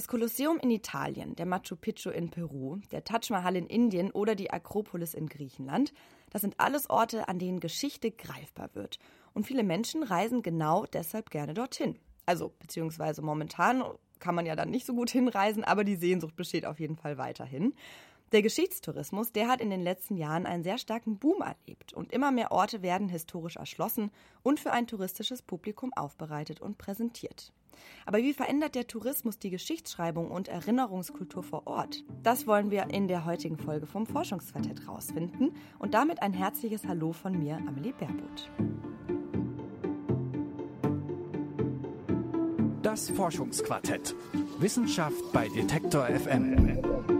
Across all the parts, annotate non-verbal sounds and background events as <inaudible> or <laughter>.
Das Kolosseum in Italien, der Machu Picchu in Peru, der Taj Mahal in Indien oder die Akropolis in Griechenland, das sind alles Orte, an denen Geschichte greifbar wird. Und viele Menschen reisen genau deshalb gerne dorthin. Also, beziehungsweise momentan kann man ja dann nicht so gut <laughs> hinreisen, aber die Sehnsucht besteht auf jeden Fall weiterhin. Der Geschichtstourismus, der hat in den letzten Jahren einen sehr starken Boom erlebt und immer mehr Orte werden historisch erschlossen und für ein touristisches Publikum aufbereitet und präsentiert. Aber wie verändert der Tourismus die Geschichtsschreibung und Erinnerungskultur vor Ort? Das wollen wir in der heutigen Folge vom Forschungsquartett rausfinden und damit ein herzliches Hallo von mir, Amelie Baerbuth. Das Forschungsquartett. Wissenschaft bei Detektor FM.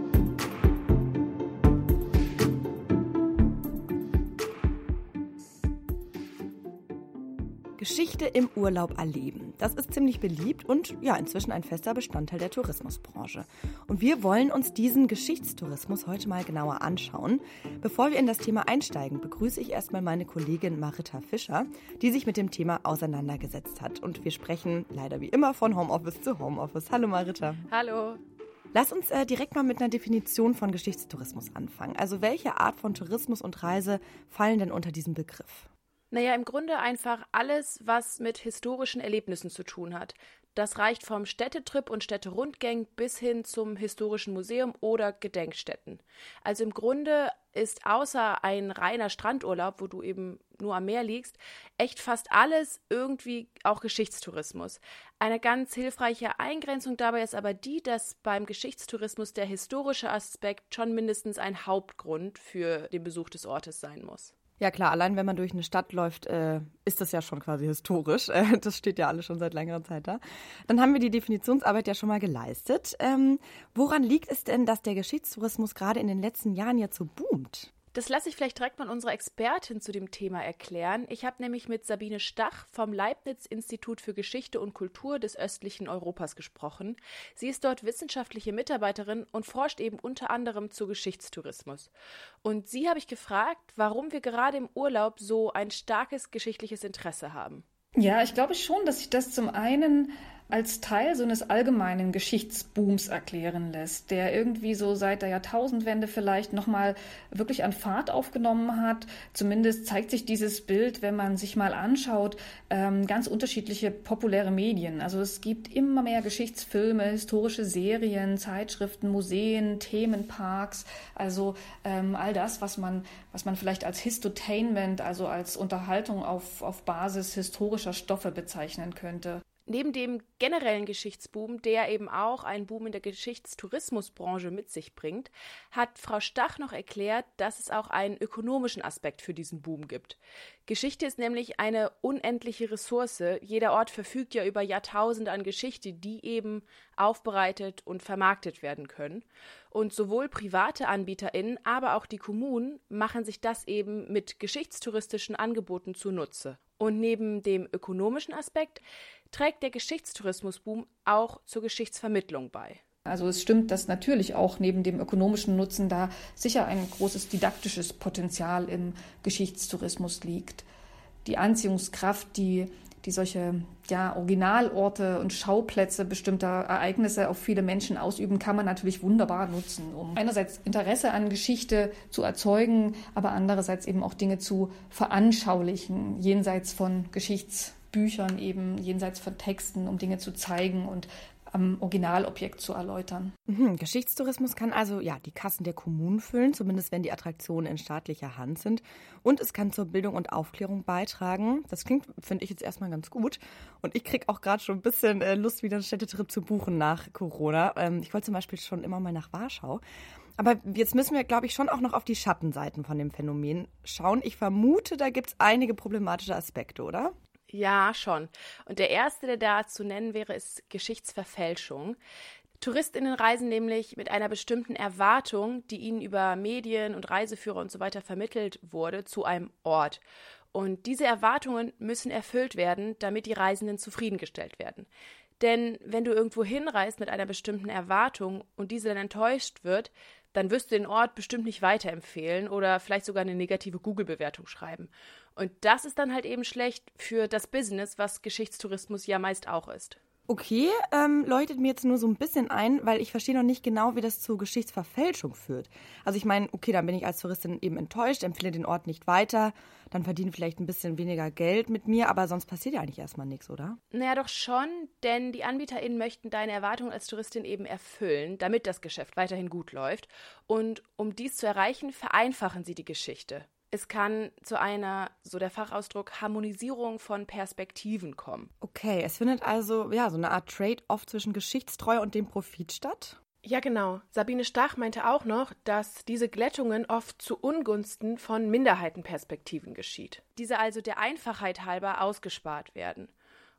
Geschichte im Urlaub erleben. Das ist ziemlich beliebt und ja, inzwischen ein fester Bestandteil der Tourismusbranche. Und wir wollen uns diesen Geschichtstourismus heute mal genauer anschauen. Bevor wir in das Thema einsteigen, begrüße ich erstmal meine Kollegin Marita Fischer, die sich mit dem Thema auseinandergesetzt hat. Und wir sprechen leider wie immer von Homeoffice zu Homeoffice. Hallo Marita. Hallo. Lass uns äh, direkt mal mit einer Definition von Geschichtstourismus anfangen. Also welche Art von Tourismus und Reise fallen denn unter diesen Begriff? Naja, im Grunde einfach alles, was mit historischen Erlebnissen zu tun hat. Das reicht vom Städtetrip und Städterundgang bis hin zum historischen Museum oder Gedenkstätten. Also im Grunde ist außer ein reiner Strandurlaub, wo du eben nur am Meer liegst, echt fast alles irgendwie auch Geschichtstourismus. Eine ganz hilfreiche Eingrenzung dabei ist aber die, dass beim Geschichtstourismus der historische Aspekt schon mindestens ein Hauptgrund für den Besuch des Ortes sein muss. Ja klar, allein wenn man durch eine Stadt läuft, äh, ist das ja schon quasi historisch. <laughs> Äh, das steht ja alles schon seit längerer Zeit da. Dann haben wir die Definitionsarbeit ja schon mal geleistet. Ähm, woran liegt es denn, dass der Geschichtstourismus gerade in den letzten Jahren jetzt so boomt? Das lasse ich vielleicht direkt mal unserer Expertin zu dem Thema erklären. Ich habe nämlich mit Sabine Stach vom Leibniz-Institut für Geschichte und Kultur des östlichen Europas gesprochen. Sie ist dort wissenschaftliche Mitarbeiterin und forscht eben unter anderem zu Geschichtstourismus. Und sie habe ich gefragt, warum wir gerade im Urlaub so ein starkes geschichtliches Interesse haben. Ja, ich glaube schon, dass sich das zum einen als Teil so eines allgemeinen Geschichtsbooms erklären lässt, der irgendwie so seit der Jahrtausendwende vielleicht nochmal wirklich an Fahrt aufgenommen hat. Zumindest zeigt sich dieses Bild, wenn man sich mal anschaut, ähm, ganz unterschiedliche populäre Medien. Also es gibt immer mehr Geschichtsfilme, historische Serien, Zeitschriften, Museen, Themenparks, also ähm, all das, was man, was man vielleicht als Histotainment, also als Unterhaltung auf, auf Basis historischer Stoffe bezeichnen könnte. Neben dem generellen Geschichtsboom, der eben auch einen Boom in der Geschichtstourismusbranche mit sich bringt, hat Frau Stach noch erklärt, dass es auch einen ökonomischen Aspekt für diesen Boom gibt. Geschichte ist nämlich eine unendliche Ressource. Jeder Ort verfügt ja über Jahrtausende an Geschichte, die eben aufbereitet und vermarktet werden können. Und sowohl private AnbieterInnen, aber auch die Kommunen machen sich das eben mit geschichtstouristischen Angeboten zunutze. Und neben dem ökonomischen Aspekt trägt der Geschichtstourismusboom auch zur Geschichtsvermittlung bei. Also es stimmt, dass natürlich auch neben dem ökonomischen Nutzen da sicher ein großes didaktisches Potenzial im Geschichtstourismus liegt. Die Anziehungskraft, die, die solche ja, Originalorte und Schauplätze bestimmter Ereignisse auf viele Menschen ausüben, kann man natürlich wunderbar nutzen, um einerseits Interesse an Geschichte zu erzeugen, aber andererseits eben auch Dinge zu veranschaulichen, jenseits von Geschichtsbüchern eben, jenseits von Texten, um Dinge zu zeigen und am Originalobjekt zu erläutern. Mhm. Geschichtstourismus kann also ja die Kassen der Kommunen füllen, zumindest wenn die Attraktionen in staatlicher Hand sind. Und es kann zur Bildung und Aufklärung beitragen. Das klingt, finde ich jetzt erstmal ganz gut. Und ich kriege auch gerade schon ein bisschen äh, Lust, wieder einen Städtetrip zu buchen nach Corona. Ähm, ich wollte zum Beispiel schon immer mal nach Warschau. Aber jetzt müssen wir, glaube ich, schon auch noch auf die Schattenseiten von dem Phänomen schauen. Ich vermute, da gibt es einige problematische Aspekte, oder? Ja, schon. Und der erste, der da zu nennen wäre, ist Geschichtsverfälschung. Touristinnen reisen nämlich mit einer bestimmten Erwartung, die ihnen über Medien und Reiseführer und so weiter vermittelt wurde, zu einem Ort. Und diese Erwartungen müssen erfüllt werden, damit die Reisenden zufriedengestellt werden. Denn wenn du irgendwo hinreist mit einer bestimmten Erwartung und diese dann enttäuscht wird, dann wirst du den Ort bestimmt nicht weiterempfehlen oder vielleicht sogar eine negative Google-Bewertung schreiben. Und das ist dann halt eben schlecht für das Business, was Geschichtstourismus ja meist auch ist. Okay, ähm, leuchtet mir jetzt nur so ein bisschen ein, weil ich verstehe noch nicht genau, wie das zur Geschichtsverfälschung führt. Also ich meine, okay, dann bin ich als Touristin eben enttäuscht, empfehle den Ort nicht weiter, dann verdiene vielleicht ein bisschen weniger Geld mit mir, aber sonst passiert ja eigentlich erstmal nichts, oder? Naja, doch schon, denn die AnbieterInnen möchten deine Erwartungen als Touristin eben erfüllen, damit das Geschäft weiterhin gut läuft. Und um dies zu erreichen, vereinfachen sie die Geschichte. Es kann zu einer, so der Fachausdruck, Harmonisierung von Perspektiven kommen. Okay, es findet also ja so eine Art Trade-off zwischen Geschichtstreue und dem Profit statt? Ja, genau. Sabine Stach meinte auch noch, dass diese Glättungen oft zu Ungunsten von Minderheitenperspektiven geschieht. Diese also der Einfachheit halber ausgespart werden.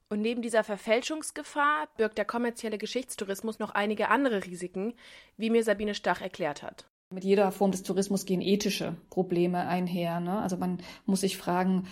Und neben dieser Verfälschungsgefahr birgt der kommerzielle Geschichtstourismus noch einige andere Risiken, wie mir Sabine Stach erklärt hat. Mit jeder Form des Tourismus gehen ethische Probleme einher. Ne? Also man muss sich fragen,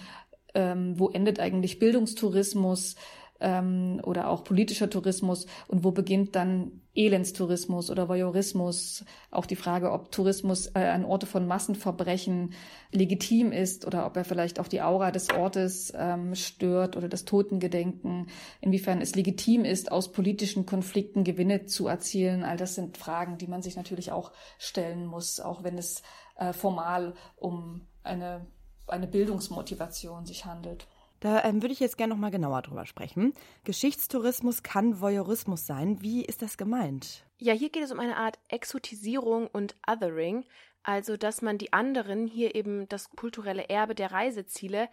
ähm, wo endet eigentlich Bildungstourismus ähm, oder auch politischer Tourismus und wo beginnt dann Elendstourismus oder Voyeurismus? Auch die Frage, ob Tourismus äh, an Orte von Massenverbrechen legitim ist oder ob er vielleicht auch die Aura des Ortes ähm, stört oder das Totengedenken. Inwiefern es legitim ist, aus politischen Konflikten Gewinne zu erzielen. All das sind Fragen, die man sich natürlich auch stellen muss, auch wenn es äh, formal um eine, eine Bildungsmotivation sich handelt. Da ähm, würde ich jetzt gerne noch mal genauer drüber sprechen. Geschichtstourismus kann Voyeurismus sein. Wie ist das gemeint? Ja, hier geht es um eine Art Exotisierung und Othering, also dass man die anderen, hier eben das kulturelle Erbe der Reiseziele,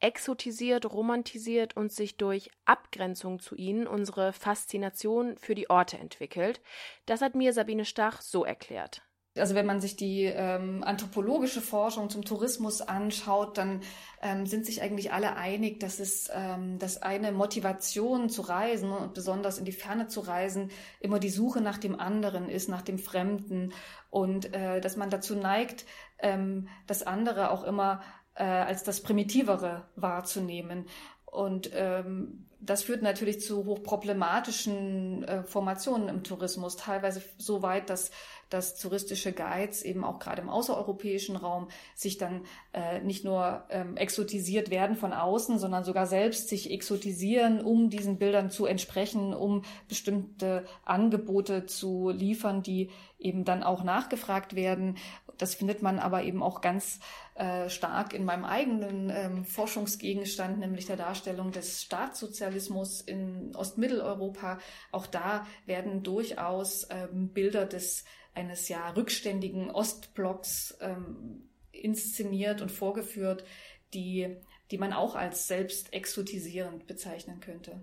exotisiert, romantisiert und sich durch Abgrenzung zu ihnen unsere Faszination für die Orte entwickelt. Das hat mir Sabine Stach so erklärt. Also wenn man sich die ähm, anthropologische Forschung zum Tourismus anschaut, dann ähm, sind sich eigentlich alle einig, dass es ähm, dass eine Motivation zu reisen und besonders in die Ferne zu reisen immer die Suche nach dem anderen ist, nach dem Fremden und äh, dass man dazu neigt, ähm, das andere auch immer äh, als das Primitivere wahrzunehmen. Und ähm, das führt natürlich zu hochproblematischen äh, Formationen im Tourismus, teilweise so weit, dass dass touristische Guides eben auch gerade im außereuropäischen Raum sich dann äh, nicht nur ähm, exotisiert werden von außen, sondern sogar selbst sich exotisieren, um diesen Bildern zu entsprechen, um bestimmte Angebote zu liefern, die eben dann auch nachgefragt werden. Das findet man aber eben auch ganz äh, stark in meinem eigenen ähm, Forschungsgegenstand, nämlich der Darstellung des Staatssozialismus in Ostmitteleuropa. Auch da werden durchaus ähm, Bilder des eines ja rückständigen Ostblocks ähm, inszeniert und vorgeführt, die, die man auch als selbst exotisierend bezeichnen könnte.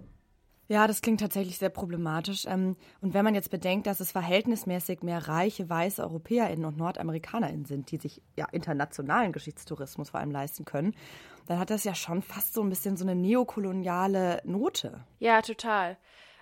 Ja, das klingt tatsächlich sehr problematisch. Ähm, und wenn man jetzt bedenkt, dass es verhältnismäßig mehr reiche weiße EuropäerInnen und NordamerikanerInnen sind, die sich ja internationalen Geschichtstourismus vor allem leisten können, dann hat das ja schon fast so ein bisschen so eine neokoloniale Note. Ja, total.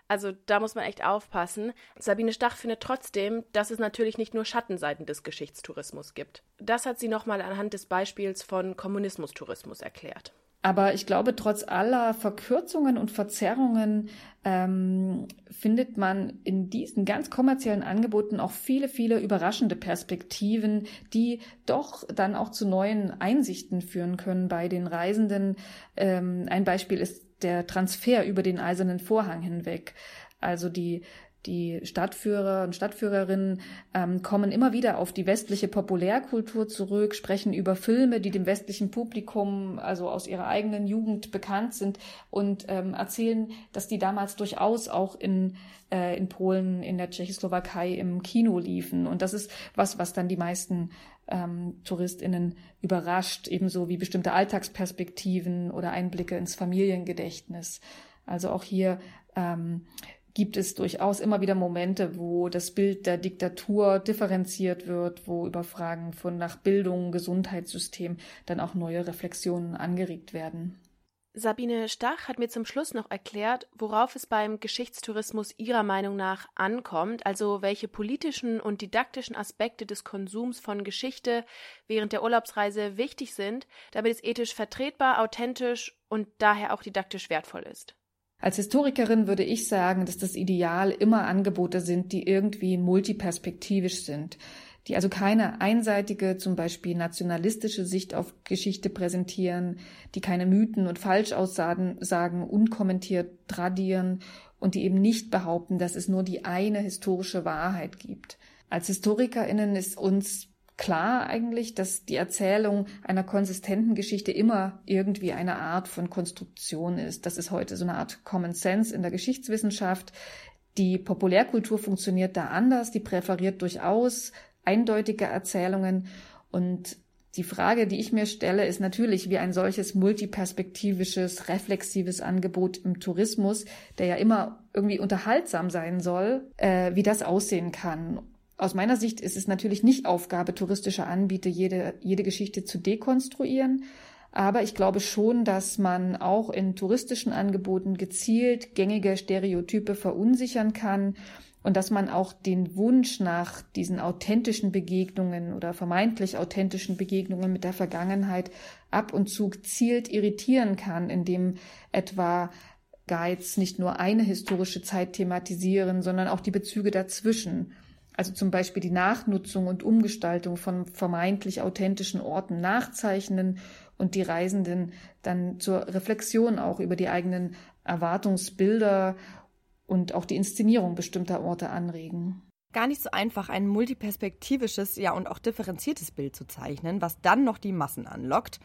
Also da muss man echt aufpassen. Sabine Stach findet trotzdem, dass es natürlich nicht nur Schattenseiten des Geschichtstourismus gibt. Das hat sie nochmal anhand des Beispiels von Kommunismustourismus erklärt. Aber ich glaube, trotz aller Verkürzungen und Verzerrungen ähm, findet man in diesen ganz kommerziellen Angeboten auch viele, viele überraschende Perspektiven, die doch dann auch zu neuen Einsichten führen können bei den Reisenden. Ähm, ein Beispiel ist der Transfer über den eisernen Vorhang hinweg. Also die die Stadtführer und Stadtführerinnen ähm, kommen immer wieder auf die westliche Populärkultur zurück, sprechen über Filme, die dem westlichen Publikum, also aus ihrer eigenen Jugend bekannt sind und ähm, erzählen, dass die damals durchaus auch in, äh, in Polen, in der Tschechoslowakei im Kino liefen. Und das ist was, was dann die meisten ähm, TouristInnen überrascht, ebenso wie bestimmte Alltagsperspektiven oder Einblicke ins Familiengedächtnis. Also auch hier ähm, gibt es durchaus immer wieder Momente, wo das Bild der Diktatur differenziert wird, wo über Fragen von nach Bildung, Gesundheitssystem dann auch neue Reflexionen angeregt werden. Sabine Stach hat mir zum Schluss noch erklärt, worauf es beim Geschichtstourismus ihrer Meinung nach ankommt, also welche politischen und didaktischen Aspekte des Konsums von Geschichte während der Urlaubsreise wichtig sind, damit es ethisch vertretbar, authentisch und daher auch didaktisch wertvoll ist. Als Historikerin würde ich sagen, dass das Ideal immer Angebote sind, die irgendwie multiperspektivisch sind, die also keine einseitige, zum Beispiel nationalistische Sicht auf Geschichte präsentieren, die keine Mythen und Falschaussagen sagen, unkommentiert tradieren und die eben nicht behaupten, dass es nur die eine historische Wahrheit gibt. Als HistorikerInnen ist uns klar eigentlich, dass die Erzählung einer konsistenten Geschichte immer irgendwie eine Art von Konstruktion ist. Das ist heute so eine Art Common Sense in der Geschichtswissenschaft. Die Populärkultur funktioniert da anders, die präferiert durchaus eindeutige Erzählungen und die Frage, die ich mir stelle, ist natürlich, wie ein solches multiperspektivisches, reflexives Angebot im Tourismus, der ja immer irgendwie unterhaltsam sein soll, äh, wie das aussehen kann. Aus meiner Sicht ist es natürlich nicht Aufgabe touristischer Anbieter, jede, jede Geschichte zu dekonstruieren. Aber ich glaube schon, dass man auch in touristischen Angeboten gezielt gängige Stereotype verunsichern kann und dass man auch den Wunsch nach diesen authentischen Begegnungen oder vermeintlich authentischen Begegnungen mit der Vergangenheit ab und zu gezielt irritieren kann, indem etwa Guides nicht nur eine historische Zeit thematisieren, sondern auch die Bezüge dazwischen also zum Beispiel die Nachnutzung und Umgestaltung von vermeintlich authentischen Orten nachzeichnen und die Reisenden dann zur Reflexion auch über die eigenen Erwartungsbilder und auch die Inszenierung bestimmter Orte anregen. Gar nicht so einfach, ein multiperspektivisches, ja und auch differenziertes Bild zu zeichnen, was dann noch die Massen anlockt.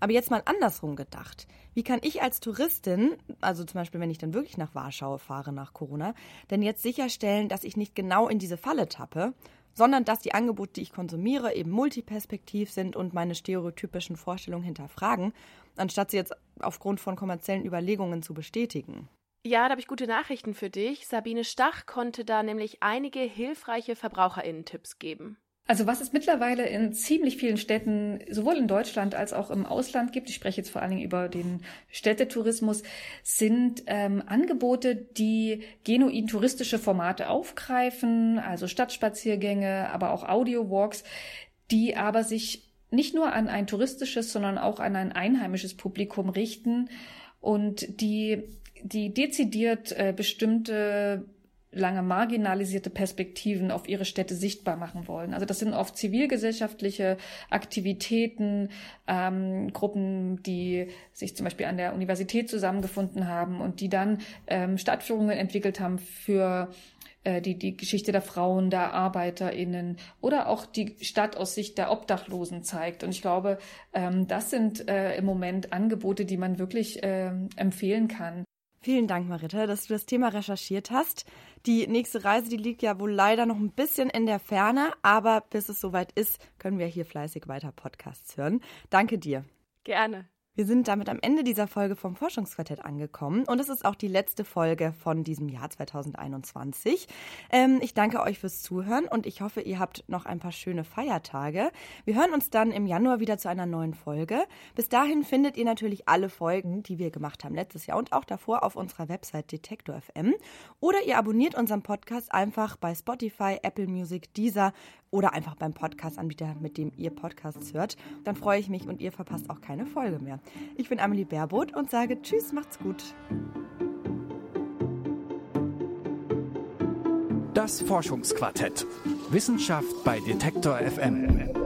Aber jetzt mal andersrum gedacht. Wie kann ich als Touristin, also zum Beispiel, wenn ich dann wirklich nach Warschau fahre nach Corona, denn jetzt sicherstellen, dass ich nicht genau in diese Falle tappe, sondern dass die Angebote, die ich konsumiere, eben multiperspektiv sind und meine stereotypischen Vorstellungen hinterfragen, anstatt sie jetzt aufgrund von kommerziellen Überlegungen zu bestätigen? Ja, da habe ich gute Nachrichten für dich. Sabine Stach konnte da nämlich einige hilfreiche VerbraucherInnen-Tipps geben. Also was es mittlerweile in ziemlich vielen Städten, sowohl in Deutschland als auch im Ausland gibt, ich spreche jetzt vor allen Dingen über den Städtetourismus, sind ähm, Angebote, die genuin touristische Formate aufgreifen, also Stadtspaziergänge, aber auch Audio-Walks, die aber sich nicht nur an ein touristisches, sondern auch an ein einheimisches Publikum richten und die, die dezidiert äh, bestimmte lange marginalisierte Perspektiven auf ihre Städte sichtbar machen wollen. Also das sind oft zivilgesellschaftliche Aktivitäten, ähm, Gruppen, die sich zum Beispiel an der Universität zusammengefunden haben und die dann ähm, Stadtführungen entwickelt haben für äh, die, die Geschichte der Frauen, der ArbeiterInnen oder auch die Stadt aus Sicht der Obdachlosen zeigt. Und ich glaube, ähm, das sind äh, im Moment Angebote, die man wirklich äh, empfehlen kann. Vielen Dank, Marita, dass du das Thema recherchiert hast. Die nächste Reise, die liegt ja wohl leider noch ein bisschen in der Ferne, aber bis es soweit ist, können wir hier fleißig weiter Podcasts hören. Danke dir. Gerne. Wir sind damit am Ende dieser Folge vom Forschungsquartett angekommen und es ist auch die letzte Folge von diesem Jahr 2021. Ähm, ich danke euch fürs Zuhören und ich hoffe, ihr habt noch ein paar schöne Feiertage. Wir hören uns dann im Januar wieder zu einer neuen Folge. Bis dahin findet ihr natürlich alle Folgen, die wir gemacht haben letztes Jahr und auch davor auf unserer Website Detektor FM oder ihr abonniert unseren Podcast einfach bei Spotify, Apple Music, Deezer oder einfach beim Podcast-Anbieter, mit dem ihr Podcasts hört. Dann freue ich mich und ihr verpasst auch keine Folge mehr. Ich bin Amelie Baerboth und sage Tschüss, macht's gut. Das Forschungsquartett. Wissenschaft bei Detektor FM.